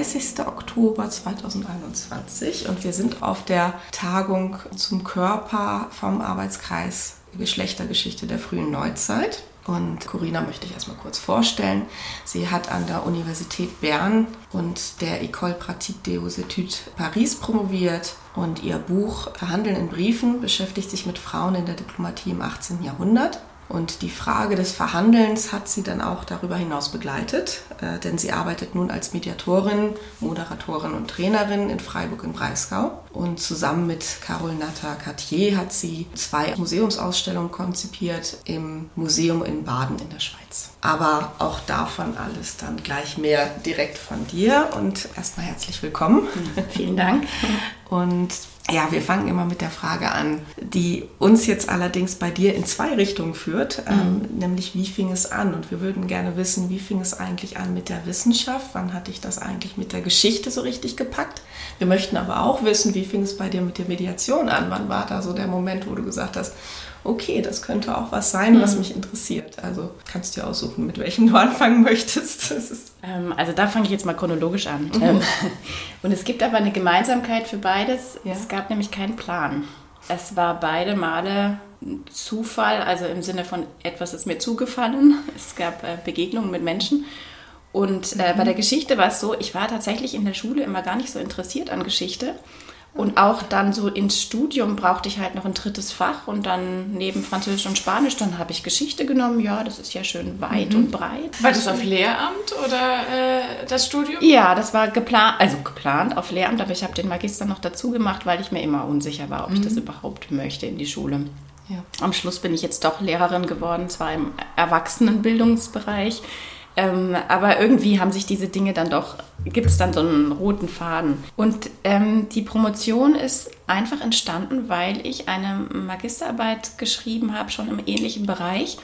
30. Oktober 2021 und wir sind auf der Tagung zum Körper vom Arbeitskreis Geschlechtergeschichte der frühen Neuzeit. Und Corinna möchte ich erstmal kurz vorstellen. Sie hat an der Universität Bern und der École Pratique des Études Paris promoviert und ihr Buch Verhandeln in Briefen beschäftigt sich mit Frauen in der Diplomatie im 18. Jahrhundert. Und die Frage des Verhandelns hat sie dann auch darüber hinaus begleitet, äh, denn sie arbeitet nun als Mediatorin, Moderatorin und Trainerin in Freiburg im Breisgau. Und zusammen mit Carol Natta Cartier hat sie zwei Museumsausstellungen konzipiert im Museum in Baden in der Schweiz. Aber auch davon alles dann gleich mehr direkt von dir. Und erstmal herzlich willkommen. Vielen Dank. Und ja, wir fangen immer mit der Frage an, die uns jetzt allerdings bei dir in zwei Richtungen führt, ähm, mhm. nämlich wie fing es an? Und wir würden gerne wissen, wie fing es eigentlich an mit der Wissenschaft? Wann hatte ich das eigentlich mit der Geschichte so richtig gepackt? Wir möchten aber auch wissen, wie fing es bei dir mit der Mediation an? Wann war da so der Moment, wo du gesagt hast, okay, das könnte auch was sein, was mhm. mich interessiert. Also kannst du dir aussuchen, mit welchem du anfangen möchtest. Ähm, also da fange ich jetzt mal chronologisch an. Mhm. Ähm, und es gibt aber eine Gemeinsamkeit für beides. Ja. Es gab nämlich keinen Plan. Es war beide Male Zufall, also im Sinne von etwas ist mir zugefallen. Es gab äh, Begegnungen mit Menschen. Und äh, mhm. bei der Geschichte war es so, ich war tatsächlich in der Schule immer gar nicht so interessiert an Geschichte und auch dann so ins Studium brauchte ich halt noch ein drittes Fach und dann neben Französisch und Spanisch, dann habe ich Geschichte genommen. Ja, das ist ja schön weit mhm. und breit. War das auf Lehramt oder äh, das Studium? Ja, das war geplant, also geplant auf Lehramt, aber ich habe den Magister noch dazu gemacht, weil ich mir immer unsicher war, ob mhm. ich das überhaupt möchte in die Schule. Ja. Am Schluss bin ich jetzt doch Lehrerin geworden, zwar im Erwachsenenbildungsbereich. Ähm, aber irgendwie haben sich diese Dinge dann doch, gibt es dann so einen roten Faden. Und ähm, die Promotion ist einfach entstanden, weil ich eine Magisterarbeit geschrieben habe, schon im ähnlichen Bereich.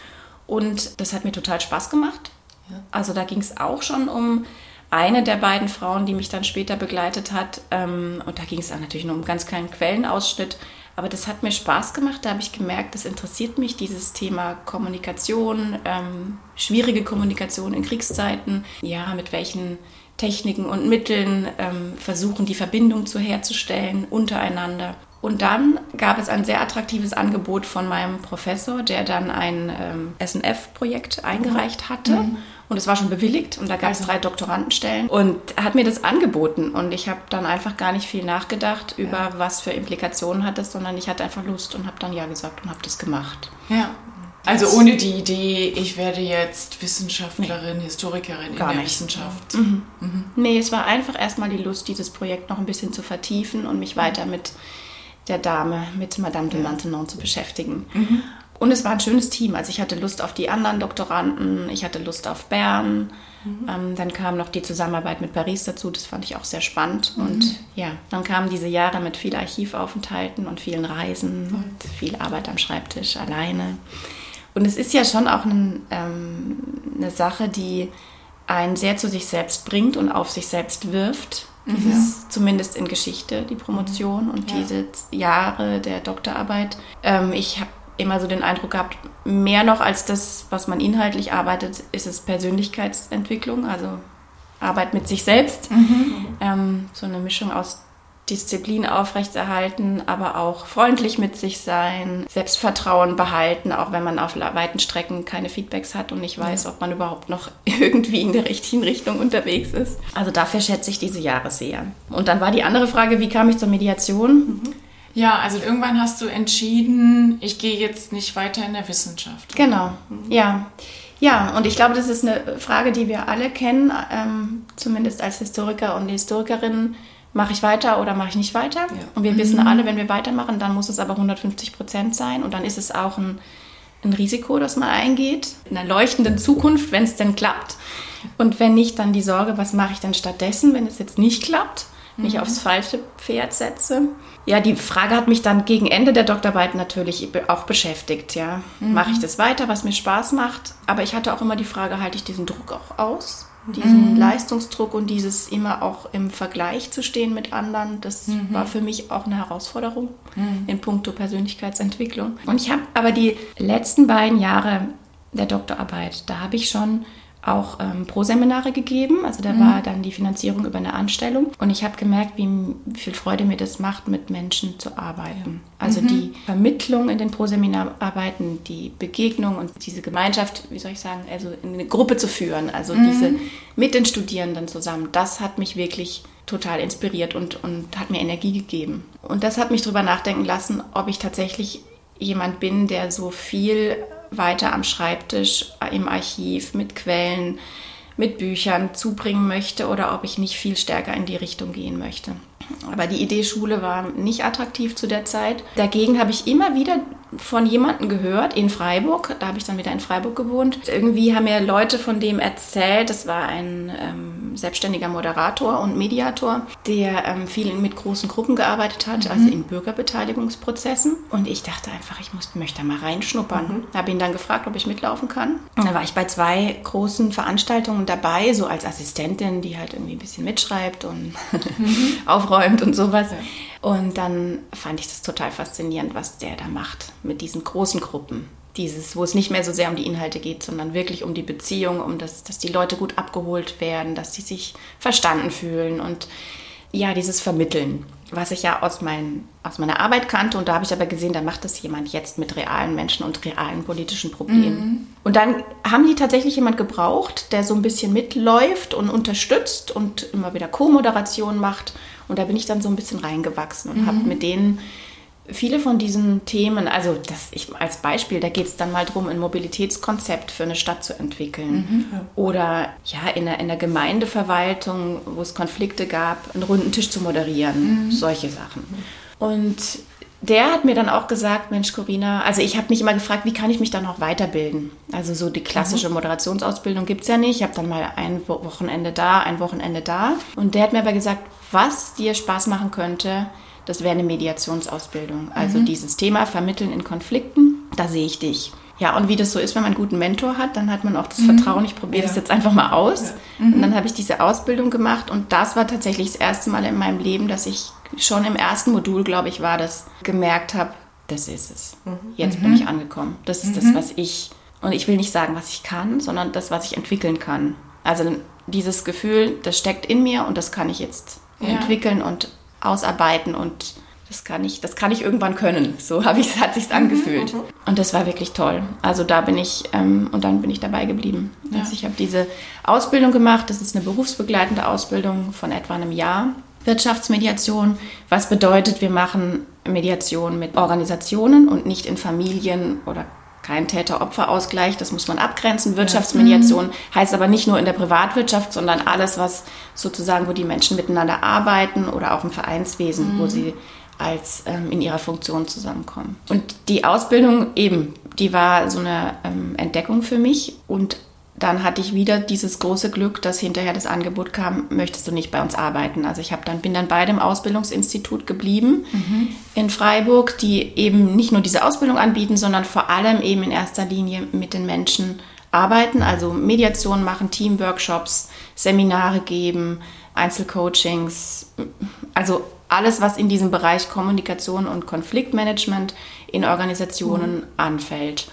Und das hat mir total Spaß gemacht. Ja. Also da ging es auch schon um eine der beiden Frauen, die mich dann später begleitet hat. Ähm, und da ging es dann natürlich nur um einen ganz kleinen Quellenausschnitt. Aber das hat mir Spaß gemacht. Da habe ich gemerkt, das interessiert mich, dieses Thema Kommunikation, ähm, schwierige Kommunikation in Kriegszeiten. Ja, mit welchen Techniken und Mitteln ähm, versuchen, die Verbindung zu herzustellen untereinander. Und dann gab es ein sehr attraktives Angebot von meinem Professor, der dann ein ähm, SNF-Projekt eingereicht hatte. Mhm. Und es war schon bewilligt und da gab es also. drei Doktorandenstellen. Und hat mir das angeboten und ich habe dann einfach gar nicht viel nachgedacht über, ja. was für Implikationen hat das, sondern ich hatte einfach Lust und habe dann Ja gesagt und habe das gemacht. Ja. Also ohne die Idee, ich werde jetzt Wissenschaftlerin, nee. Historikerin in der nicht. Wissenschaft. Mhm. Mhm. Nee, es war einfach erstmal die Lust, dieses Projekt noch ein bisschen zu vertiefen und mich weiter mit der Dame, mit Madame de Maintenon zu beschäftigen. Mhm. Und es war ein schönes Team. Also ich hatte Lust auf die anderen Doktoranden, ich hatte Lust auf Bern. Mhm. Ähm, dann kam noch die Zusammenarbeit mit Paris dazu, das fand ich auch sehr spannend. Mhm. Und ja, dann kamen diese Jahre mit viel Archivaufenthalten und vielen Reisen mhm. und viel Arbeit am Schreibtisch alleine. Und es ist ja schon auch ein, ähm, eine Sache, die einen sehr zu sich selbst bringt und auf sich selbst wirft. Dieses, ja. zumindest in Geschichte, die Promotion und ja. diese Jahre der Doktorarbeit. Ähm, ich habe immer so den Eindruck gehabt, mehr noch als das, was man inhaltlich arbeitet, ist es Persönlichkeitsentwicklung, also Arbeit mit sich selbst. Mhm. Ähm, so eine Mischung aus Disziplin aufrechterhalten, aber auch freundlich mit sich sein, Selbstvertrauen behalten, auch wenn man auf weiten Strecken keine Feedbacks hat und nicht weiß, ja. ob man überhaupt noch irgendwie in der richtigen Richtung unterwegs ist. Also dafür schätze ich diese Jahre sehr. Und dann war die andere Frage, wie kam ich zur Mediation? Mhm. Ja, also irgendwann hast du entschieden, ich gehe jetzt nicht weiter in der Wissenschaft. Genau, mhm. ja. Ja, und ich glaube, das ist eine Frage, die wir alle kennen, ähm, zumindest als Historiker und Historikerinnen mache ich weiter oder mache ich nicht weiter. Ja. Und wir mhm. wissen alle, wenn wir weitermachen, dann muss es aber 150 Prozent sein und dann ist es auch ein, ein Risiko, das man eingeht, in einer leuchtenden Zukunft, wenn es denn klappt. Und wenn nicht, dann die Sorge, was mache ich denn stattdessen, wenn es jetzt nicht klappt, mich mhm. aufs falsche Pferd setze. Ja, die Frage hat mich dann gegen Ende der Doktorarbeit natürlich auch beschäftigt. Ja, mhm. mache ich das weiter, was mir Spaß macht? Aber ich hatte auch immer die Frage, halte ich diesen Druck auch aus? diesen mhm. Leistungsdruck und dieses immer auch im Vergleich zu stehen mit anderen, das mhm. war für mich auch eine Herausforderung mhm. in puncto Persönlichkeitsentwicklung. Und ich habe aber die letzten beiden Jahre der Doktorarbeit, da habe ich schon auch ähm, Pro-Seminare gegeben. Also da mhm. war dann die Finanzierung über eine Anstellung. Und ich habe gemerkt, wie, viel Freude mir das macht, mit Menschen zu arbeiten. Also mhm. die Vermittlung in den Pro-Seminararbeiten, die Begegnung und diese Gemeinschaft, wie soll ich sagen, also in eine Gruppe zu führen, also mhm. diese mit den Studierenden zusammen, das hat mich wirklich total inspiriert und, und hat mir Energie gegeben. Und das hat mich darüber nachdenken lassen, ob ich tatsächlich jemand bin, der so viel weiter am Schreibtisch, im Archiv, mit Quellen, mit Büchern zubringen möchte oder ob ich nicht viel stärker in die Richtung gehen möchte. Aber die Idee Schule war nicht attraktiv zu der Zeit. Dagegen habe ich immer wieder von jemandem gehört in Freiburg. Da habe ich dann wieder in Freiburg gewohnt. Irgendwie haben mir Leute von dem erzählt, das war ein ähm, selbstständiger Moderator und Mediator, der ähm, viel mit großen Gruppen gearbeitet hat, mhm. also in Bürgerbeteiligungsprozessen. Und ich dachte einfach, ich muss, möchte da mal reinschnuppern. Mhm. Habe ihn dann gefragt, ob ich mitlaufen kann. Und dann war ich bei zwei großen Veranstaltungen dabei, so als Assistentin, die halt irgendwie ein bisschen mitschreibt und mhm. aufräumt und sowas. Ja. Und dann fand ich das total faszinierend, was der da macht mit diesen großen Gruppen. Dieses, wo es nicht mehr so sehr um die Inhalte geht, sondern wirklich um die Beziehung, um das, dass die Leute gut abgeholt werden, dass sie sich verstanden fühlen und ja, dieses Vermitteln, was ich ja aus, mein, aus meiner Arbeit kannte. Und da habe ich aber gesehen, da macht das jemand jetzt mit realen Menschen und realen politischen Problemen. Mhm. Und dann haben die tatsächlich jemand gebraucht, der so ein bisschen mitläuft und unterstützt und immer wieder Co-Moderation macht. Und da bin ich dann so ein bisschen reingewachsen und mhm. habe mit denen viele von diesen Themen, also das ich als Beispiel, da geht es dann mal darum, ein Mobilitätskonzept für eine Stadt zu entwickeln. Mhm. Oder ja, in der, in der Gemeindeverwaltung, wo es Konflikte gab, einen runden Tisch zu moderieren, mhm. solche Sachen. Und der hat mir dann auch gesagt, Mensch, Corinna, also ich habe mich immer gefragt, wie kann ich mich dann noch weiterbilden? Also so die klassische mhm. Moderationsausbildung gibt es ja nicht. Ich habe dann mal ein Wochenende da, ein Wochenende da. Und der hat mir aber gesagt, was dir Spaß machen könnte, das wäre eine Mediationsausbildung. Also mhm. dieses Thema Vermitteln in Konflikten, da sehe ich dich. Ja, und wie das so ist, wenn man einen guten Mentor hat, dann hat man auch das mhm. Vertrauen, ich probiere ja. das jetzt einfach mal aus. Ja. Mhm. Und dann habe ich diese Ausbildung gemacht und das war tatsächlich das erste Mal in meinem Leben, dass ich schon im ersten Modul, glaube ich, war das, gemerkt habe, das ist es. Mhm. Jetzt bin mhm. ich angekommen. Das ist das, mhm. was ich, und ich will nicht sagen, was ich kann, sondern das, was ich entwickeln kann. Also dieses Gefühl, das steckt in mir und das kann ich jetzt ja. entwickeln und ausarbeiten und das kann ich, das kann ich irgendwann können. So habe ich, hat sich's angefühlt. Mhm, mhm. Und das war wirklich toll. Also da bin ich ähm, und dann bin ich dabei geblieben. Ja. Also ich habe diese Ausbildung gemacht. Das ist eine berufsbegleitende Ausbildung von etwa einem Jahr. Wirtschaftsmediation, was bedeutet, wir machen Mediation mit Organisationen und nicht in Familien oder kein Täter-Opfer-Ausgleich, das muss man abgrenzen. Wirtschaftsmediation ja. heißt aber nicht nur in der Privatwirtschaft, sondern alles, was sozusagen, wo die Menschen miteinander arbeiten oder auch im Vereinswesen, mhm. wo sie als ähm, in ihrer Funktion zusammenkommen. Und die Ausbildung eben, die war so eine ähm, Entdeckung für mich und dann hatte ich wieder dieses große Glück, dass hinterher das Angebot kam, möchtest du nicht bei uns arbeiten? Also ich habe dann bin dann bei dem Ausbildungsinstitut geblieben mhm. in Freiburg, die eben nicht nur diese Ausbildung anbieten, sondern vor allem eben in erster Linie mit den Menschen arbeiten, also Mediation machen, Teamworkshops, Seminare geben, Einzelcoachings, also alles, was in diesem Bereich Kommunikation und Konfliktmanagement in Organisationen mhm. anfällt.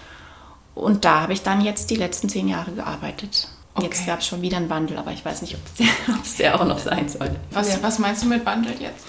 Und da habe ich dann jetzt die letzten zehn Jahre gearbeitet. Okay. Jetzt gab es schon wieder einen Wandel, aber ich weiß nicht, ob es der, auch noch sein soll. Was, ja. was meinst du mit Wandel jetzt?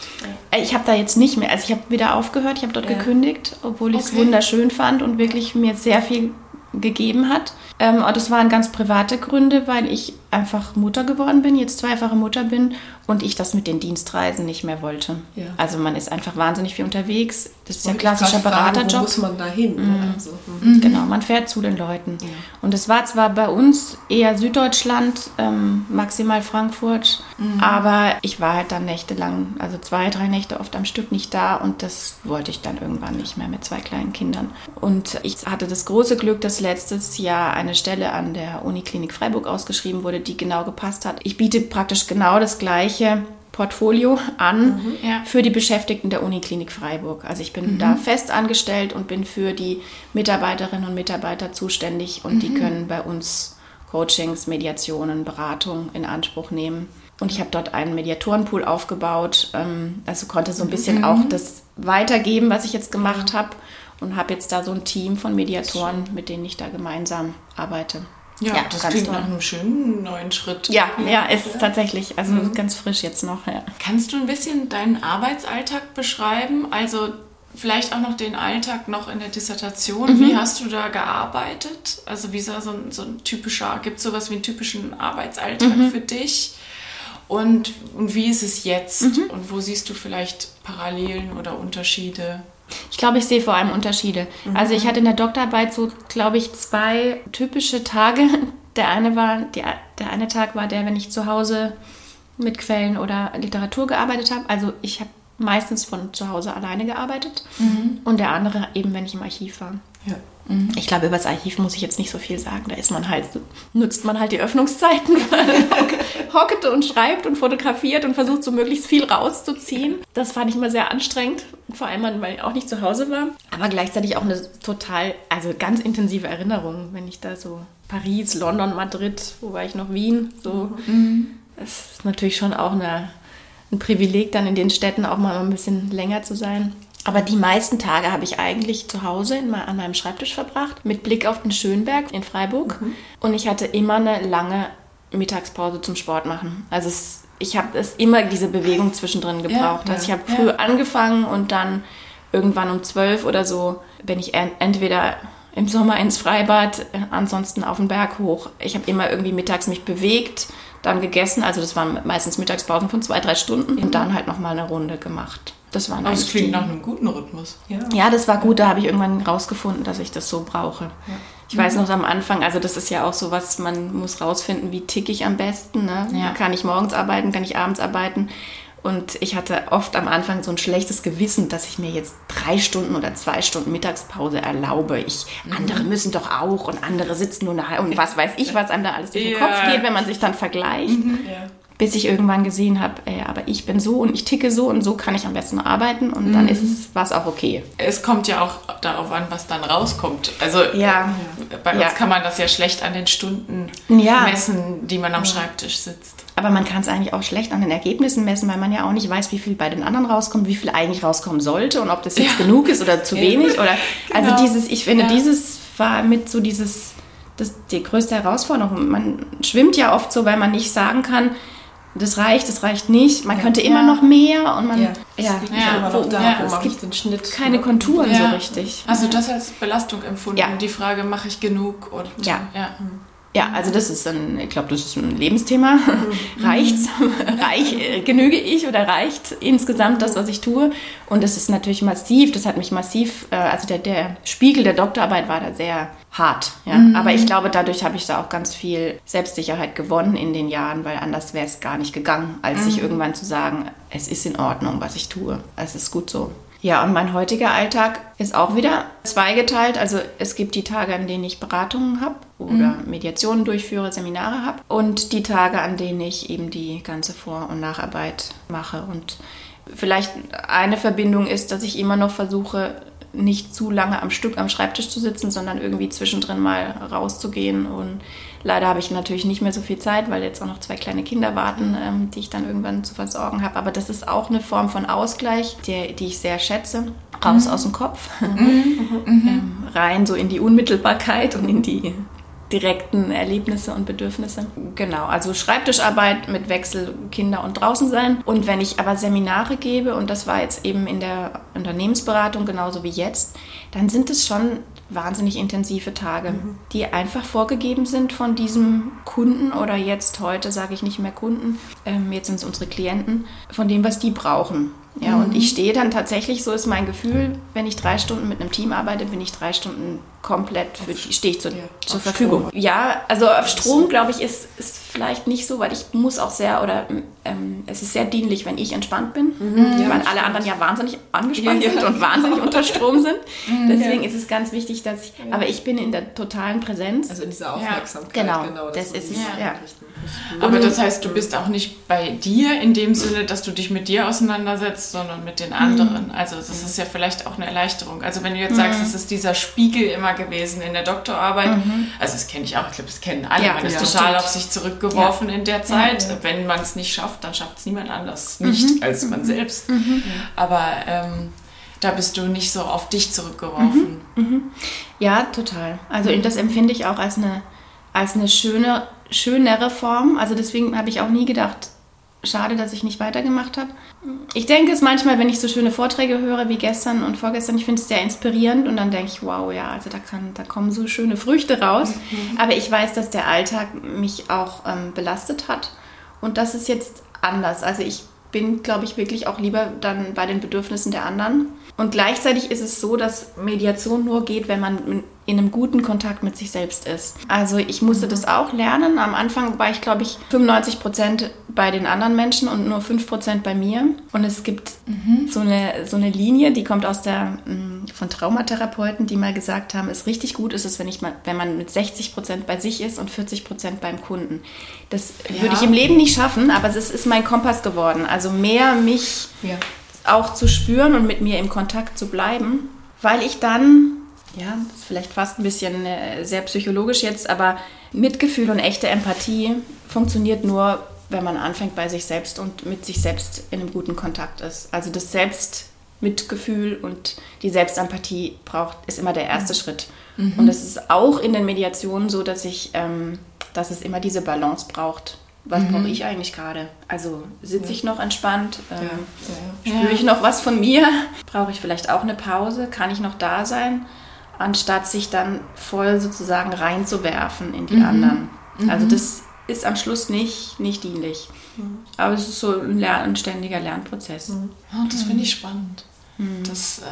Äh, ich habe da jetzt nicht mehr, also ich habe wieder aufgehört, ich habe dort ja. gekündigt, obwohl ich es okay. wunderschön fand und wirklich mir sehr viel gegeben hat. Ähm, und das waren ganz private Gründe, weil ich einfach Mutter geworden bin, jetzt zweifache Mutter bin und ich das mit den Dienstreisen nicht mehr wollte. Ja. Also man ist einfach wahnsinnig viel unterwegs. Das ist ja ein klassischer Beraterjob. Wo muss man da hin? Mhm. Also, mhm. Genau, man fährt zu den Leuten. Ja. Und es war zwar bei uns eher Süddeutschland, ähm, maximal Frankfurt, mhm. aber ich war halt dann nächtelang, also zwei, drei Nächte oft am Stück nicht da und das wollte ich dann irgendwann nicht mehr mit zwei kleinen Kindern. Und ich hatte das große Glück, dass letztes Jahr eine Stelle an der Uniklinik Freiburg ausgeschrieben wurde, die genau gepasst hat. Ich biete praktisch genau das gleiche Portfolio an mhm, ja. für die Beschäftigten der Uniklinik Freiburg. Also ich bin mhm. da fest angestellt und bin für die Mitarbeiterinnen und Mitarbeiter zuständig und mhm. die können bei uns Coachings, Mediationen, Beratung in Anspruch nehmen. Und ich habe dort einen Mediatorenpool aufgebaut, ähm, also konnte so ein bisschen mhm. auch das weitergeben, was ich jetzt gemacht habe und habe jetzt da so ein Team von Mediatoren, mit denen ich da gemeinsam arbeite. Ja, ja das klingt nach einem schönen neuen Schritt. Ja, ja, es ist tatsächlich, also mhm. ganz frisch jetzt noch. Ja. Kannst du ein bisschen deinen Arbeitsalltag beschreiben? Also vielleicht auch noch den Alltag noch in der Dissertation. Mhm. Wie hast du da gearbeitet? Also wie sah so ein, so ein typischer, gibt es sowas wie einen typischen Arbeitsalltag mhm. für dich? Und, und wie ist es jetzt? Mhm. Und wo siehst du vielleicht Parallelen oder Unterschiede? Ich glaube, ich sehe vor allem Unterschiede. Mhm. Also ich hatte in der Doktorarbeit so, glaube ich, zwei typische Tage. Der eine war, die, der eine Tag war der, wenn ich zu Hause mit Quellen oder Literatur gearbeitet habe. Also ich habe meistens von zu Hause alleine gearbeitet. Mhm. Und der andere eben, wenn ich im Archiv war. Ja. Mhm. Ich glaube, über das Archiv muss ich jetzt nicht so viel sagen. Da ist man halt, nutzt man halt die Öffnungszeiten, hockt und schreibt und fotografiert und versucht so möglichst viel rauszuziehen. Das fand ich immer sehr anstrengend, vor allem, weil ich auch nicht zu Hause war. Aber gleichzeitig auch eine total, also ganz intensive Erinnerung, wenn ich da so Paris, London, Madrid, wo war ich noch, Wien, so. Mhm. Das ist natürlich schon auch eine, ein Privileg, dann in den Städten auch mal ein bisschen länger zu sein. Aber die meisten Tage habe ich eigentlich zu Hause in, an meinem Schreibtisch verbracht, mit Blick auf den Schönberg in Freiburg. Mhm. Und ich hatte immer eine lange Mittagspause zum Sport machen. Also es, ich habe es immer diese Bewegung zwischendrin gebraucht. Ja, also ich habe ja. früh angefangen und dann irgendwann um zwölf oder so bin ich entweder im Sommer ins Freibad, äh, ansonsten auf den Berg hoch. Ich habe immer irgendwie mittags mich bewegt, dann gegessen. Also das waren meistens Mittagspausen von zwei, drei Stunden mhm. und dann halt nochmal eine Runde gemacht. Das waren das klingt die, nach einem guten Rhythmus. Ja. ja, das war gut. Da habe ich irgendwann rausgefunden, dass ich das so brauche. Ja. Ich weiß noch am Anfang, also das ist ja auch so was, man muss rausfinden, wie ticke ich am besten. Ne? Ja. Kann ich morgens arbeiten, kann ich abends arbeiten? Und ich hatte oft am Anfang so ein schlechtes Gewissen, dass ich mir jetzt drei Stunden oder zwei Stunden Mittagspause erlaube. Ich, mhm. andere müssen doch auch und andere sitzen nur nach und was weiß ich, was einem da alles durch den ja. Kopf geht, wenn man sich dann vergleicht. Mhm. Ja bis ich irgendwann gesehen habe, ey, aber ich bin so und ich ticke so und so kann ich am besten arbeiten und mhm. dann ist es was auch okay. Es kommt ja auch darauf an, was dann rauskommt. Also ja. bei uns ja. kann man das ja schlecht an den Stunden ja. messen, die man am Schreibtisch sitzt. Aber man kann es eigentlich auch schlecht an den Ergebnissen messen, weil man ja auch nicht weiß, wie viel bei den anderen rauskommt, wie viel eigentlich rauskommen sollte und ob das jetzt genug ist oder zu wenig. Oder also genau. also dieses, ich finde, dieses war mit so dieses das die größte Herausforderung. Man schwimmt ja oft so, weil man nicht sagen kann, das reicht, das reicht nicht. Man ja. könnte immer noch mehr und man ja, ja, ja wo, da, ja, wo es gibt den Schnitt keine Konturen so richtig. Du das als Belastung empfunden? Ja. Die Frage, mache ich genug? Und, ja. ja. Ja, also das ist ein, ich glaube, das ist ein Lebensthema. Mhm. Reicht's? Reich, äh, genüge ich oder reicht insgesamt das, was ich tue? Und das ist natürlich massiv, das hat mich massiv, äh, also der, der Spiegel der Doktorarbeit war da sehr hart. Ja? Mhm. Aber ich glaube, dadurch habe ich da auch ganz viel Selbstsicherheit gewonnen in den Jahren, weil anders wäre es gar nicht gegangen, als mhm. sich irgendwann zu sagen, es ist in Ordnung, was ich tue. Es ist gut so. Ja, und mein heutiger Alltag ist auch wieder zweigeteilt. Also es gibt die Tage, an denen ich Beratungen habe oder mhm. Mediationen durchführe, Seminare habe und die Tage, an denen ich eben die ganze Vor- und Nacharbeit mache. Und vielleicht eine Verbindung ist, dass ich immer noch versuche, nicht zu lange am Stück am Schreibtisch zu sitzen, sondern irgendwie zwischendrin mal rauszugehen. Und leider habe ich natürlich nicht mehr so viel Zeit, weil jetzt auch noch zwei kleine Kinder warten, ähm, die ich dann irgendwann zu versorgen habe. Aber das ist auch eine Form von Ausgleich, die, die ich sehr schätze. Raus mhm. aus dem Kopf, mhm. ähm, rein so in die Unmittelbarkeit und in die direkten Erlebnisse und Bedürfnisse. Genau, also Schreibtischarbeit mit Wechsel Kinder und draußen sein. Und wenn ich aber Seminare gebe, und das war jetzt eben in der Unternehmensberatung genauso wie jetzt, dann sind es schon wahnsinnig intensive Tage, mhm. die einfach vorgegeben sind von diesem Kunden oder jetzt heute sage ich nicht mehr Kunden, ähm, jetzt sind es unsere Klienten, von dem, was die brauchen. Ja, mhm. und ich stehe dann tatsächlich, so ist mein Gefühl, wenn ich drei Stunden mit einem Team arbeite, bin ich drei Stunden komplett für die, stehe ich zu, ja, zur Verfügung. Strom. Ja, also auf Strom, glaube ich, ist, ist vielleicht nicht so, weil ich muss auch sehr, oder ähm, es ist sehr dienlich, wenn ich entspannt bin, mhm, ja, weil alle anderen ja wahnsinnig angespannt ja, sind und wahnsinnig unter Strom sind. Mhm, Deswegen ist es ganz wichtig, dass ich, aber ich bin in der totalen Präsenz. Also in dieser Aufmerksamkeit. Genau, genau das, das ist es. Ja. Aber das heißt, du bist auch nicht bei dir in dem Sinne, dass du dich mit dir auseinandersetzt, sondern mit den anderen. Mhm. Also das ist ja vielleicht auch eine Erleichterung. Also wenn du jetzt sagst, mhm. es ist dieser Spiegel immer gewesen in der Doktorarbeit, mhm. also das kenne ich auch, ich glaube, das kennen alle. Ja, man ist total stimmt. auf sich zurückgeworfen in der Zeit. Wenn man es nicht schafft, dann schafft es niemand anders. Mhm. Nicht als man mhm. selbst. Mhm. Aber ähm, da bist du nicht so auf dich zurückgeworfen. Ja, total. Also das empfinde ich auch als eine, als eine schöne schönere Form. Also deswegen habe ich auch nie gedacht, schade, dass ich nicht weitergemacht habe. Ich denke es manchmal, wenn ich so schöne Vorträge höre wie gestern und vorgestern, ich finde es sehr inspirierend und dann denke ich, wow, ja, also da, kann, da kommen so schöne Früchte raus. Mhm. Aber ich weiß, dass der Alltag mich auch ähm, belastet hat und das ist jetzt anders. Also ich bin, glaube ich, wirklich auch lieber dann bei den Bedürfnissen der anderen. Und gleichzeitig ist es so, dass Mediation nur geht, wenn man in einem guten Kontakt mit sich selbst ist. Also ich musste mhm. das auch lernen. Am Anfang war ich, glaube ich, 95 Prozent bei den anderen Menschen und nur 5 Prozent bei mir. Und es gibt mhm. so, eine, so eine Linie, die kommt aus der, mm, von Traumatherapeuten, die mal gesagt haben, es richtig gut ist es, wenn, ich mal, wenn man mit 60 Prozent bei sich ist und 40 Prozent beim Kunden. Das ja. würde ich im Leben nicht schaffen, aber es ist, ist mein Kompass geworden. Also mehr mich ja. auch zu spüren und mit mir im Kontakt zu bleiben, weil ich dann ja, das ist vielleicht fast ein bisschen äh, sehr psychologisch jetzt, aber Mitgefühl und echte Empathie funktioniert nur, wenn man anfängt bei sich selbst und mit sich selbst in einem guten Kontakt ist. Also das Selbstmitgefühl und die Selbstempathie braucht, ist immer der erste mhm. Schritt. Mhm. Und es ist auch in den Mediationen so, dass ich, ähm, dass es immer diese Balance braucht. Was mhm. brauche ich eigentlich gerade? Also sitze ich noch entspannt? Ähm, ja. Ja, Spüre ich noch was von mir? Brauche ich vielleicht auch eine Pause? Kann ich noch da sein? Anstatt sich dann voll sozusagen reinzuwerfen in die mhm. anderen. Also mhm. das ist am Schluss nicht, nicht dienlich. Mhm. Aber es ist so ein, Lern-, ein ständiger Lernprozess. Mhm. Das finde ich spannend. Mhm. Das, äh,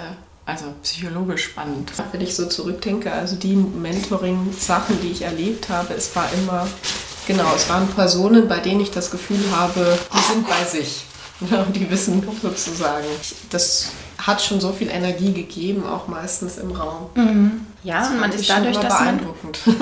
also psychologisch spannend. Wenn ich so zurückdenke, also die Mentoring-Sachen, die ich erlebt habe, es war immer, genau, es waren Personen, bei denen ich das Gefühl habe, die sind bei sich. die wissen sozusagen. Das hat schon so viel Energie gegeben, auch meistens im Raum. Mhm. Ja, und man ist dadurch, dass man,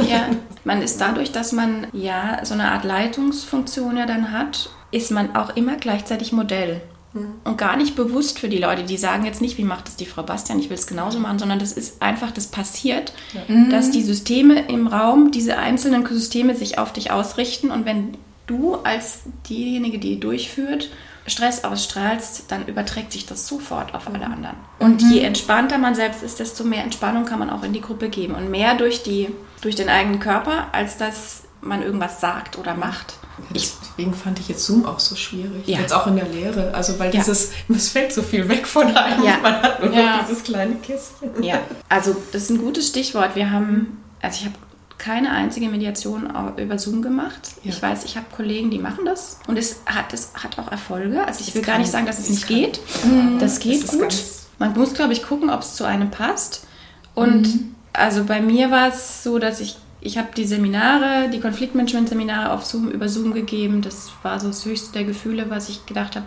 ja, man ist dadurch, dass man ja so eine Art Leitungsfunktion ja dann hat, ist man auch immer gleichzeitig Modell. Mhm. Und gar nicht bewusst für die Leute, die sagen jetzt nicht, wie macht das die Frau Bastian, ich will es genauso machen, sondern das ist einfach, das passiert, ja. Dass die Systeme im Raum, diese einzelnen Systeme sich auf dich ausrichten und wenn du als diejenige, die durchführt, Stress ausstrahlst, dann überträgt sich das sofort auf alle anderen. Und mhm. je entspannter man selbst ist, desto mehr Entspannung kann man auch in die Gruppe geben. Und mehr durch, die, durch den eigenen Körper, als dass man irgendwas sagt oder macht. Deswegen fand ich jetzt Zoom auch so schwierig. Ja. Jetzt auch in der Lehre. Also weil dieses, ja. es fällt so viel weg von einem. Ja. Man hat nur ja. noch dieses kleine Kistchen. Ja, also das ist ein gutes Stichwort. Wir haben, also ich habe keine einzige Mediation über Zoom gemacht. Ja. Ich weiß, ich habe Kollegen, die machen das und es hat, es hat auch Erfolge. Also ich das will gar nicht sagen, dass es nicht kann. geht. Mhm. Das geht das gut. Man muss, glaube ich, gucken, ob es zu einem passt. Und mhm. also bei mir war es so, dass ich ich habe die Seminare, die Konfliktmanagement-Seminare auf Zoom über Zoom gegeben. Das war so das höchste der Gefühle, was ich gedacht habe,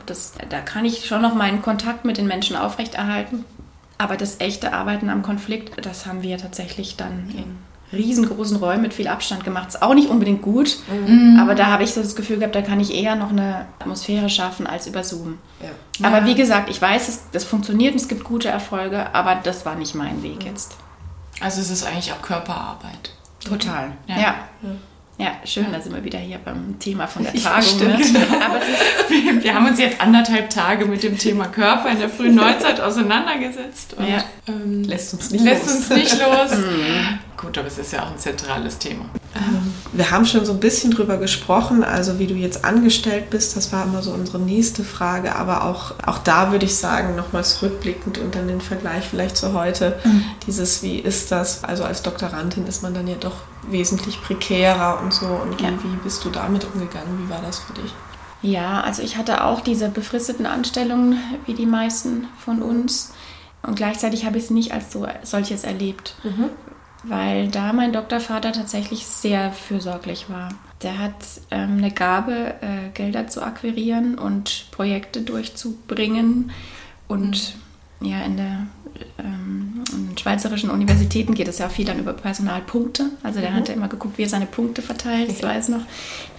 da kann ich schon noch meinen Kontakt mit den Menschen aufrechterhalten. Aber das echte Arbeiten am Konflikt, das haben wir tatsächlich dann in riesengroßen Räumen mit viel Abstand gemacht. Ist auch nicht unbedingt gut, mhm. aber da habe ich so das Gefühl gehabt, da kann ich eher noch eine Atmosphäre schaffen als über Zoom. Ja. Aber ja. wie gesagt, ich weiß, es, das funktioniert und es gibt gute Erfolge, aber das war nicht mein Weg jetzt. Also es ist eigentlich auch Körperarbeit. Total, ja. ja. Ja, schön, da sind wir wieder hier beim Thema von der Tagung. Ne? Aber ist, wir haben uns jetzt anderthalb Tage mit dem Thema Körper in der frühen Neuzeit auseinandergesetzt und ja. ähm, lässt uns nicht lässt los. Uns nicht los. Mhm. Gut, aber es ist ja auch ein zentrales Thema. Ähm, wir haben schon so ein bisschen drüber gesprochen, also wie du jetzt angestellt bist, das war immer so unsere nächste Frage, aber auch, auch da würde ich sagen, nochmals rückblickend und dann den Vergleich vielleicht zu heute, mhm. dieses, wie ist das, also als Doktorandin ist man dann ja doch wesentlich prekärer und so. Und wie, ja. wie bist du damit umgegangen? Wie war das für dich? Ja, also ich hatte auch diese befristeten Anstellungen wie die meisten von uns. Und gleichzeitig habe ich es nicht als so solches erlebt, mhm. Weil da mein Doktorvater tatsächlich sehr fürsorglich war. Der hat ähm, eine Gabe, äh, Gelder zu akquirieren und Projekte durchzubringen. Und mhm. ja, in der ähm, in schweizerischen Universitäten geht es ja auch viel dann über Personalpunkte. Also der mhm. hat ja immer geguckt, wie er seine Punkte verteilt. Ich weiß noch,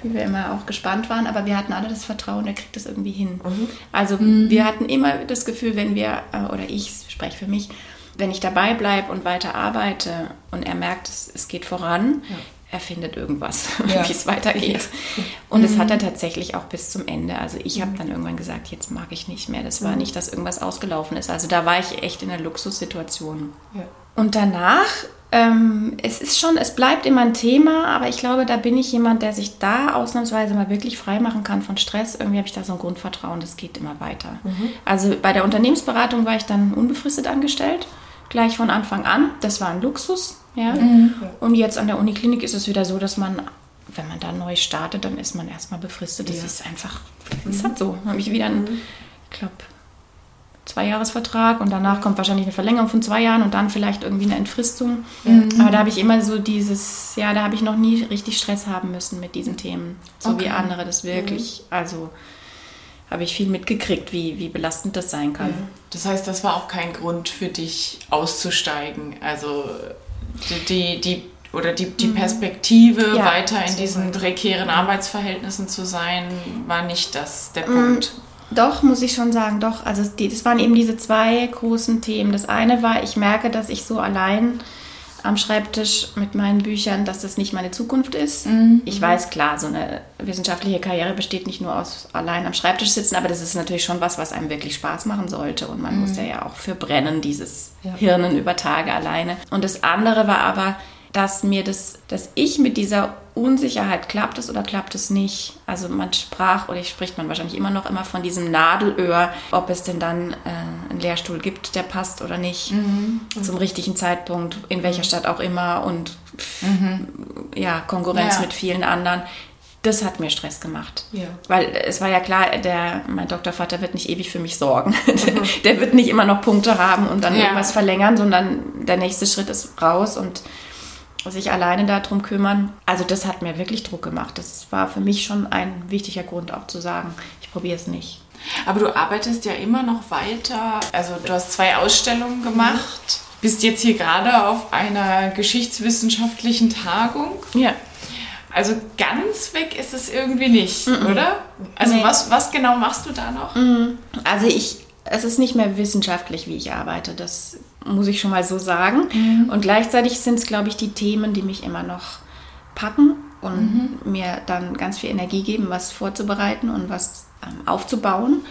wie wir immer auch gespannt waren. Aber wir hatten alle das Vertrauen, er kriegt das irgendwie hin. Mhm. Also mhm. wir hatten immer das Gefühl, wenn wir, äh, oder ich spreche für mich, wenn ich dabei bleibe und weiter arbeite und er merkt, es, es geht voran, ja er findet irgendwas, ja. wie es weitergeht. Und mhm. das hat er tatsächlich auch bis zum Ende. Also ich habe mhm. dann irgendwann gesagt, jetzt mag ich nicht mehr. Das war mhm. nicht, dass irgendwas ausgelaufen ist. Also da war ich echt in einer Luxussituation. Ja. Und danach, ähm, es ist schon, es bleibt immer ein Thema, aber ich glaube, da bin ich jemand, der sich da ausnahmsweise mal wirklich frei machen kann von Stress. Irgendwie habe ich da so ein Grundvertrauen, das geht immer weiter. Mhm. Also bei der Unternehmensberatung war ich dann unbefristet angestellt, gleich von Anfang an. Das war ein Luxus ja? Mhm. Und jetzt an der Uniklinik ist es wieder so, dass man, wenn man da neu startet, dann ist man erstmal befristet. Das ja. ist einfach, das ist halt so. Habe ich wieder einen, mhm. ich glaube, Zweijahresvertrag und danach kommt wahrscheinlich eine Verlängerung von zwei Jahren und dann vielleicht irgendwie eine Entfristung. Mhm. Aber da habe ich immer so dieses, ja, da habe ich noch nie richtig Stress haben müssen mit diesen Themen. So okay. wie andere das wirklich, mhm. also habe ich viel mitgekriegt, wie, wie belastend das sein kann. Ja. Das heißt, das war auch kein Grund für dich auszusteigen. Also die, die, oder die, die mhm. Perspektive, ja, weiter in diesen prekären Arbeitsverhältnissen zu sein, war nicht das der mhm. Punkt. Doch, muss ich schon sagen, doch. Also die, das waren eben diese zwei großen Themen. Das eine war, ich merke, dass ich so allein am Schreibtisch mit meinen Büchern, dass das nicht meine Zukunft ist. Mhm. Ich weiß, klar, so eine wissenschaftliche Karriere besteht nicht nur aus allein am Schreibtisch sitzen, aber das ist natürlich schon was, was einem wirklich Spaß machen sollte. Und man mhm. muss ja auch für brennen, dieses ja. Hirnen über Tage alleine. Und das andere war aber, dass mir das, dass ich mit dieser Unsicherheit, klappt es oder klappt es nicht? Also man sprach, oder spricht man wahrscheinlich immer noch immer von diesem Nadelöhr, ob es denn dann äh, einen Lehrstuhl gibt, der passt oder nicht, mhm. zum richtigen Zeitpunkt, in welcher Stadt auch immer und mhm. ja, Konkurrenz ja. mit vielen anderen. Das hat mir Stress gemacht. Ja. Weil es war ja klar, der, mein Doktorvater wird nicht ewig für mich sorgen. Mhm. der wird nicht immer noch Punkte haben und dann ja. irgendwas verlängern, sondern der nächste Schritt ist raus und sich alleine darum kümmern. Also das hat mir wirklich Druck gemacht. Das war für mich schon ein wichtiger Grund auch zu sagen, ich probiere es nicht. Aber du arbeitest ja immer noch weiter. Also du hast zwei Ausstellungen gemacht, bist jetzt hier gerade auf einer geschichtswissenschaftlichen Tagung. Ja. Also ganz weg ist es irgendwie nicht, mm -mm. oder? Also nee. was, was genau machst du da noch? Mm. Also ich, es ist nicht mehr wissenschaftlich, wie ich arbeite. Das muss ich schon mal so sagen. Mhm. Und gleichzeitig sind es, glaube ich, die Themen, die mich immer noch packen und mhm. mir dann ganz viel Energie geben, was vorzubereiten und was ähm, aufzubauen.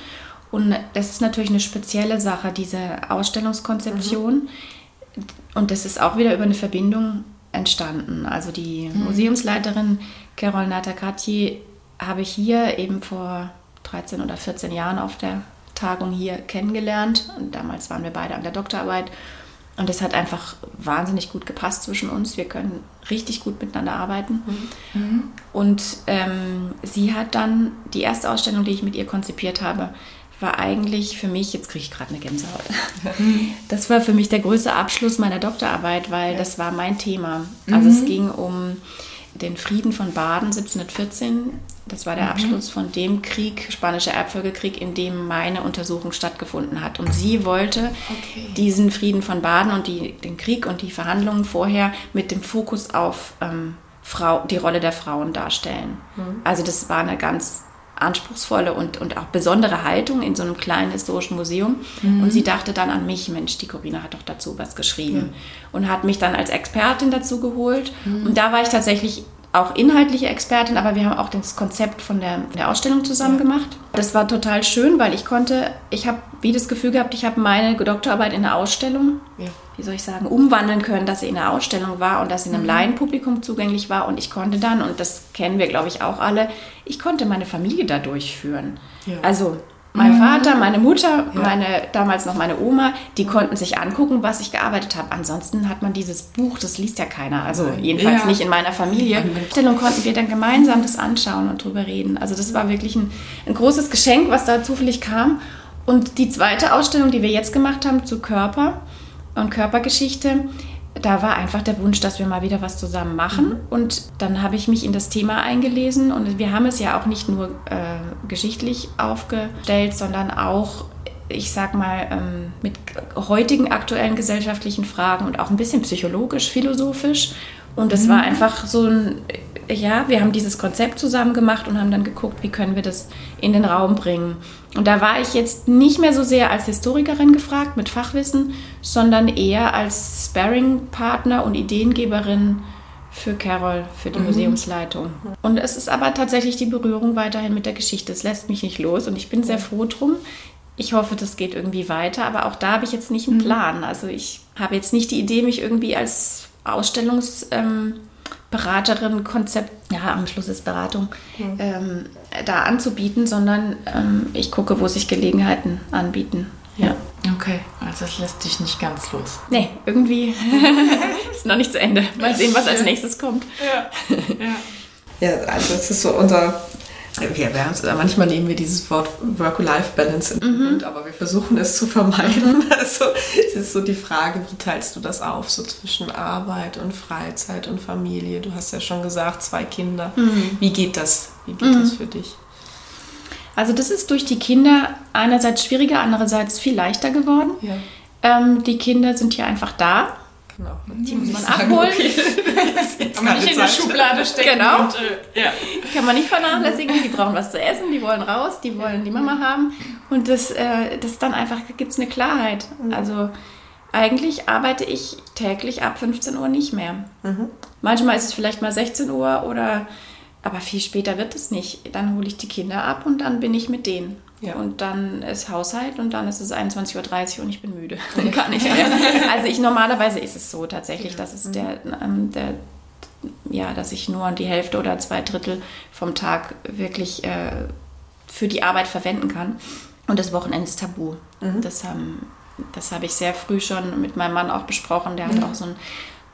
Und das ist natürlich eine spezielle Sache, diese Ausstellungskonzeption. Mhm. Und das ist auch wieder über eine Verbindung entstanden. Also die mhm. Museumsleiterin Carol Natakati habe ich hier eben vor 13 oder 14 Jahren auf der Tagung hier kennengelernt. Und damals waren wir beide an der Doktorarbeit. Und es hat einfach wahnsinnig gut gepasst zwischen uns. Wir können richtig gut miteinander arbeiten. Mhm. Und ähm, sie hat dann die erste Ausstellung, die ich mit ihr konzipiert habe, war eigentlich für mich, jetzt kriege ich gerade eine Gänsehaut, das war für mich der größte Abschluss meiner Doktorarbeit, weil ja. das war mein Thema. Also mhm. es ging um den Frieden von Baden 1714. Das war der mhm. Abschluss von dem Krieg, Spanischer Erbfolgekrieg, in dem meine Untersuchung stattgefunden hat. Und sie wollte okay. diesen Frieden von Baden und die, den Krieg und die Verhandlungen vorher mit dem Fokus auf ähm, Frau, die Rolle der Frauen darstellen. Mhm. Also das war eine ganz anspruchsvolle und, und auch besondere Haltung in so einem kleinen historischen Museum. Mhm. Und sie dachte dann an mich, Mensch, die Corinna hat doch dazu was geschrieben. Ja. Und hat mich dann als Expertin dazu geholt. Mhm. Und da war ich tatsächlich auch inhaltliche Expertin, aber wir haben auch das Konzept von der, der Ausstellung zusammen ja. gemacht. Das war total schön, weil ich konnte, ich habe wie das Gefühl gehabt, ich habe meine Doktorarbeit in der Ausstellung, ja. wie soll ich sagen, umwandeln können, dass sie in der Ausstellung war und dass sie einem mhm. Laienpublikum zugänglich war. Und ich konnte dann, und das kennen wir, glaube ich, auch alle, ich konnte meine Familie da durchführen. Ja. Also mein mhm. Vater, meine Mutter, ja. meine, damals noch meine Oma, die konnten sich angucken, was ich gearbeitet habe. Ansonsten hat man dieses Buch, das liest ja keiner. Also jedenfalls ja. nicht in meiner Familie. Stellung konnten wir dann gemeinsam das anschauen und drüber reden. Also das war wirklich ein, ein großes Geschenk, was da zufällig kam. Und die zweite Ausstellung, die wir jetzt gemacht haben zu Körper und Körpergeschichte, da war einfach der Wunsch, dass wir mal wieder was zusammen machen. Mhm. Und dann habe ich mich in das Thema eingelesen. Und wir haben es ja auch nicht nur äh, geschichtlich aufgestellt, sondern auch, ich sag mal, ähm, mit heutigen aktuellen gesellschaftlichen Fragen und auch ein bisschen psychologisch, philosophisch. Und es mhm. war einfach so ein, ja, wir haben dieses Konzept zusammen gemacht und haben dann geguckt, wie können wir das in den Raum bringen. Und da war ich jetzt nicht mehr so sehr als Historikerin gefragt mit Fachwissen, sondern eher als Sparring-Partner und Ideengeberin für Carol, für die mhm. Museumsleitung. Und es ist aber tatsächlich die Berührung weiterhin mit der Geschichte. Es lässt mich nicht los und ich bin sehr froh drum. Ich hoffe, das geht irgendwie weiter, aber auch da habe ich jetzt nicht einen mhm. Plan. Also ich habe jetzt nicht die Idee, mich irgendwie als Ausstellungsberaterin, ähm, Konzept, ja, am Schluss ist Beratung, mhm. ähm, da anzubieten, sondern ähm, ich gucke, wo sich Gelegenheiten anbieten. Ja. Okay, also es lässt dich nicht ganz los. Nee, irgendwie ist noch nicht zu Ende. Mal sehen, was als nächstes kommt. Ja, ja. ja also das ist so unser wir, wir manchmal nehmen wir dieses Wort Work-Life-Balance im mhm. Mund, aber wir versuchen es zu vermeiden. Mhm. Also es ist so die Frage, wie teilst du das auf, so zwischen Arbeit und Freizeit und Familie? Du hast ja schon gesagt, zwei Kinder. Mhm. Wie geht das? Wie geht das mhm. für dich? Also das ist durch die Kinder einerseits schwieriger, andererseits viel leichter geworden. Ja. Ähm, die Kinder sind hier einfach da Genau. Die muss man abholen. Okay. Kann man nicht in der Schublade stecken. Genau. Und, äh, ja. Kann man nicht vernachlässigen. Die brauchen was zu essen, die wollen raus, die wollen die Mama haben. Und das, äh, das dann einfach, gibt es eine Klarheit. Also eigentlich arbeite ich täglich ab 15 Uhr nicht mehr. Mhm. Manchmal ist es vielleicht mal 16 Uhr oder aber viel später wird es nicht. Dann hole ich die Kinder ab und dann bin ich mit denen. Ja. Und dann ist Haushalt und dann ist es 21.30 Uhr und ich bin müde und kann nicht mehr. Also ich normalerweise ist es so tatsächlich, dass es der, ähm, der ja, dass ich nur die Hälfte oder zwei Drittel vom Tag wirklich äh, für die Arbeit verwenden kann. Und das Wochenende ist tabu. Mhm. Das, haben, das habe ich sehr früh schon mit meinem Mann auch besprochen. Der mhm. hat auch so einen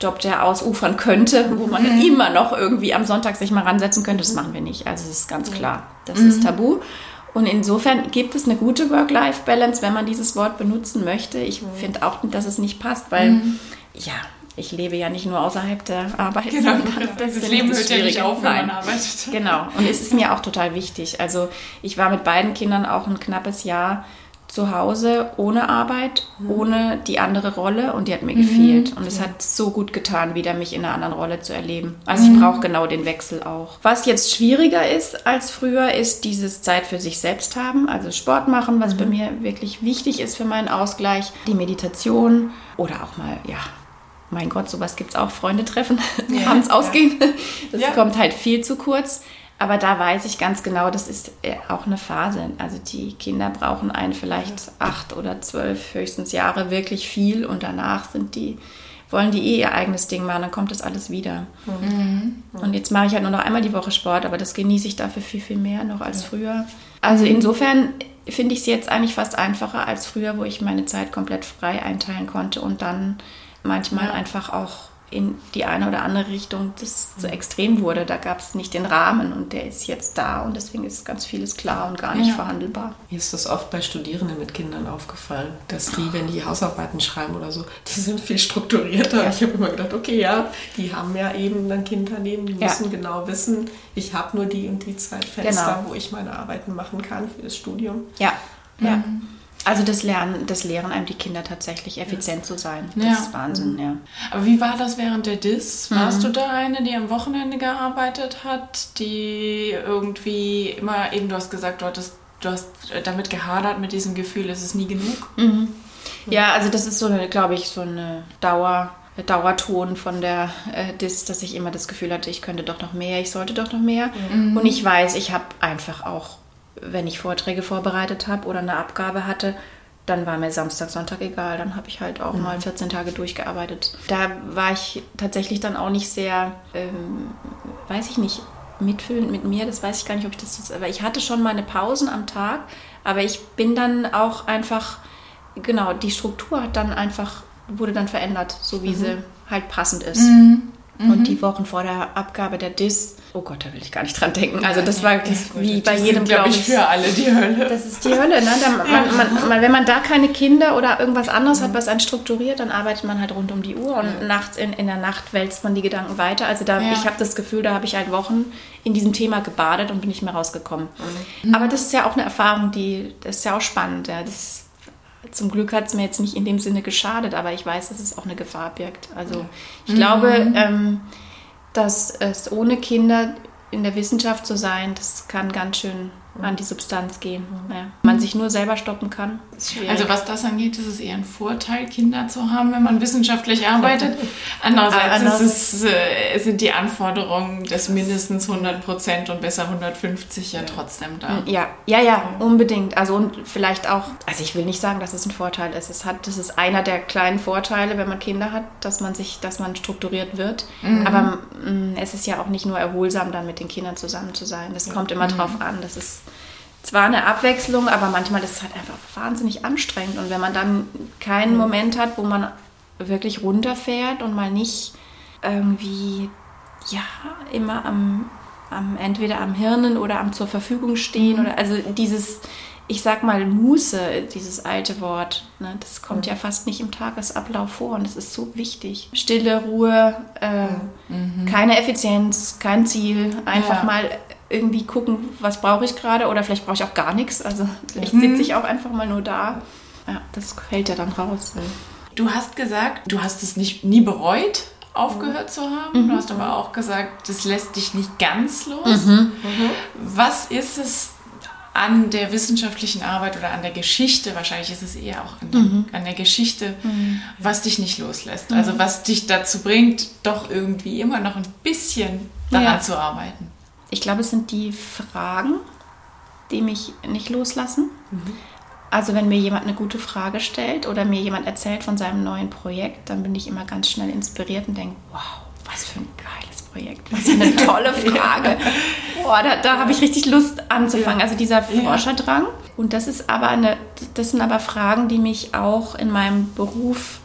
Job, der ausufern könnte, wo man mhm. immer noch irgendwie am Sonntag sich mal ransetzen könnte. Das machen wir nicht. Also es ist ganz klar. Das ist mhm. tabu. Und insofern gibt es eine gute Work-Life-Balance, wenn man dieses Wort benutzen möchte. Ich mhm. finde auch, dass es nicht passt, weil, mhm. ja, ich lebe ja nicht nur außerhalb der Arbeit. Genau, das, das Leben hört ja nicht auf, wenn man arbeitet. Genau, und es ist mir auch total wichtig. Also ich war mit beiden Kindern auch ein knappes Jahr zu Hause ohne Arbeit, mhm. ohne die andere Rolle und die hat mir mhm. gefehlt. Und es ja. hat so gut getan, wieder mich in einer anderen Rolle zu erleben. Also mhm. ich brauche genau den Wechsel auch. Was jetzt schwieriger ist als früher, ist dieses Zeit für sich selbst haben, also Sport machen, was bei mhm. mir wirklich wichtig ist für meinen Ausgleich, die Meditation oder auch mal, ja, mein Gott, sowas gibt es auch, Freunde treffen, ja, abends ausgehen. Das ja. kommt halt viel zu kurz. Aber da weiß ich ganz genau, das ist äh, auch eine Phase. Also die Kinder brauchen einen vielleicht acht oder zwölf höchstens Jahre wirklich viel und danach sind die, wollen die eh ihr eigenes Ding machen, dann kommt das alles wieder. Mhm. Und jetzt mache ich halt nur noch einmal die Woche Sport, aber das genieße ich dafür viel, viel mehr noch als früher. Also insofern finde ich es jetzt eigentlich fast einfacher als früher, wo ich meine Zeit komplett frei einteilen konnte und dann manchmal ja. einfach auch in die eine oder andere Richtung das zu extrem wurde. Da gab es nicht den Rahmen und der ist jetzt da und deswegen ist ganz vieles klar und gar nicht ja. verhandelbar. Mir ist das oft bei Studierenden mit Kindern aufgefallen, dass die, wenn die Hausarbeiten schreiben oder so, die sind viel strukturierter. Ja. Ich habe immer gedacht, okay, ja, die haben ja eben ein Kind daneben, die müssen ja. genau wissen, ich habe nur die und die Zeitfenster, genau. wo ich meine Arbeiten machen kann für das Studium. Ja, ja. Mhm. Also das Lernen, das lehren einem die Kinder tatsächlich effizient zu sein. Das ja. ist Wahnsinn, ja. Aber wie war das während der DIS? Warst mhm. du da eine, die am Wochenende gearbeitet hat, die irgendwie immer eben, du hast gesagt, du hattest, du hast damit gehadert mit diesem Gefühl, es ist nie genug? Mhm. Ja, also das ist so eine, glaube ich, so eine Dauer. Dauerton von der äh, DIS, dass ich immer das Gefühl hatte, ich könnte doch noch mehr, ich sollte doch noch mehr. Mhm. Und ich weiß, ich habe einfach auch wenn ich Vorträge vorbereitet habe oder eine Abgabe hatte, dann war mir Samstag, Sonntag egal. Dann habe ich halt auch mhm. mal 14 Tage durchgearbeitet. Da war ich tatsächlich dann auch nicht sehr, ähm, weiß ich nicht, mitfühlend mit mir. Das weiß ich gar nicht, ob ich das. Aber ich hatte schon meine Pausen am Tag, aber ich bin dann auch einfach, genau, die Struktur hat dann einfach, wurde dann verändert, so wie mhm. sie halt passend ist. Mhm. Und mhm. die Wochen vor der Abgabe der DIS, oh Gott, da will ich gar nicht dran denken. Also das war das ja, wie bei jedem, glaube ich, für alle die Hölle. Das ist die Hölle. Ne? Man, man, man, wenn man da keine Kinder oder irgendwas anderes mhm. hat, was einen strukturiert, dann arbeitet man halt rund um die Uhr und ja. nachts in, in der Nacht wälzt man die Gedanken weiter. Also da, ja. ich habe das Gefühl, da habe ich halt Wochen in diesem Thema gebadet und bin nicht mehr rausgekommen. Mhm. Aber das ist ja auch eine Erfahrung, die, das ist ja auch spannend. Ja. Das zum Glück hat es mir jetzt nicht in dem Sinne geschadet, aber ich weiß, dass es auch eine Gefahr birgt. Also ich mhm. glaube, ähm, dass es ohne Kinder in der Wissenschaft zu sein, das kann ganz schön an die Substanz gehen. Ja. Man sich nur selber stoppen kann. Also was das angeht, ist es eher ein Vorteil, Kinder zu haben, wenn man wissenschaftlich arbeitet. Andererseits ah, es, äh, sind die Anforderungen des mindestens 100 Prozent und besser 150 ja trotzdem da. Ja, ja, ja, unbedingt. Also und vielleicht auch, also ich will nicht sagen, dass es ein Vorteil ist. Es hat, das ist einer der kleinen Vorteile, wenn man Kinder hat, dass man sich, dass man strukturiert wird. Mhm. Aber mh, mm, es ist ja auch nicht nur erholsam, dann mit den Kindern zusammen zu sein. Das kommt immer mhm. drauf an. Das ist zwar eine Abwechslung, aber manchmal ist es halt einfach wahnsinnig anstrengend. Und wenn man dann keinen Moment hat, wo man wirklich runterfährt und mal nicht irgendwie, ja, immer am, am entweder am Hirnen oder am zur Verfügung stehen mhm. oder also dieses, ich sag mal Muße, dieses alte Wort, ne, das kommt ja fast nicht im Tagesablauf vor und das ist so wichtig. Stille, Ruhe, äh, mhm. keine Effizienz, kein Ziel, einfach ja. mal irgendwie gucken, was brauche ich gerade oder vielleicht brauche ich auch gar nichts. Also vielleicht mhm. sitze ich auch einfach mal nur da. Ja, das fällt ja dann raus. Du hast gesagt, du hast es nicht, nie bereut, aufgehört zu haben. Mhm. Du hast aber auch gesagt, das lässt dich nicht ganz los. Mhm. mhm. Was ist es an der wissenschaftlichen Arbeit oder an der Geschichte, wahrscheinlich ist es eher auch an der, mhm. an der Geschichte, mhm. was dich nicht loslässt? Also was dich dazu bringt, doch irgendwie immer noch ein bisschen daran ja. zu arbeiten? Ich glaube, es sind die Fragen, die mich nicht loslassen. Mhm. Also wenn mir jemand eine gute Frage stellt oder mir jemand erzählt von seinem neuen Projekt, dann bin ich immer ganz schnell inspiriert und denke, wow, was für ein geiles Projekt, was für eine tolle Frage. Boah, da, da habe ich richtig Lust anzufangen. Also dieser Forscherdrang. Und das ist aber eine, das sind aber Fragen, die mich auch in meinem Beruf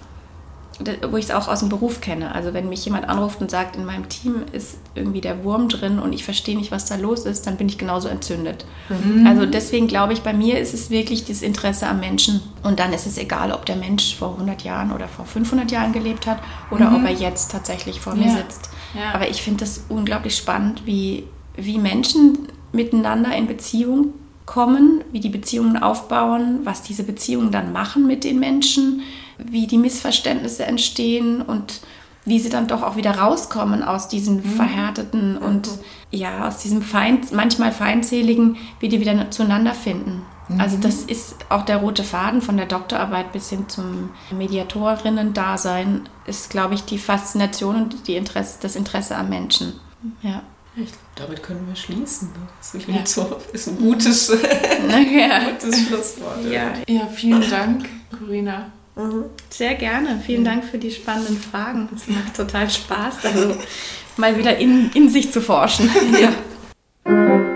wo ich es auch aus dem Beruf kenne. Also wenn mich jemand anruft und sagt, in meinem Team ist irgendwie der Wurm drin und ich verstehe nicht, was da los ist, dann bin ich genauso entzündet. Mhm. Also deswegen glaube ich, bei mir ist es wirklich das Interesse am Menschen. Und dann ist es egal, ob der Mensch vor 100 Jahren oder vor 500 Jahren gelebt hat oder mhm. ob er jetzt tatsächlich vor mir sitzt. Ja. Aber ich finde das unglaublich spannend, wie, wie Menschen miteinander in Beziehung kommen, wie die Beziehungen aufbauen, was diese Beziehungen dann machen mit den Menschen wie die Missverständnisse entstehen und wie sie dann doch auch wieder rauskommen aus diesen mhm. verhärteten und mhm. ja, aus diesem Feind, manchmal feindseligen, wie die wieder zueinander finden. Mhm. Also das ist auch der rote Faden von der Doktorarbeit bis hin zum Mediatorinnen-Dasein, ist, glaube ich, die Faszination und die Interesse, das Interesse am Menschen. Ja. Ich glaube, damit können wir schließen. Ne? Das ist, ja. so, ist ein gutes, ja. gutes Schlusswort. Ja. ja, vielen Dank, Corinna. Mhm. Sehr gerne. Vielen Dank für die spannenden Fragen. Es macht total Spaß, also mal wieder in, in sich zu forschen. Ja.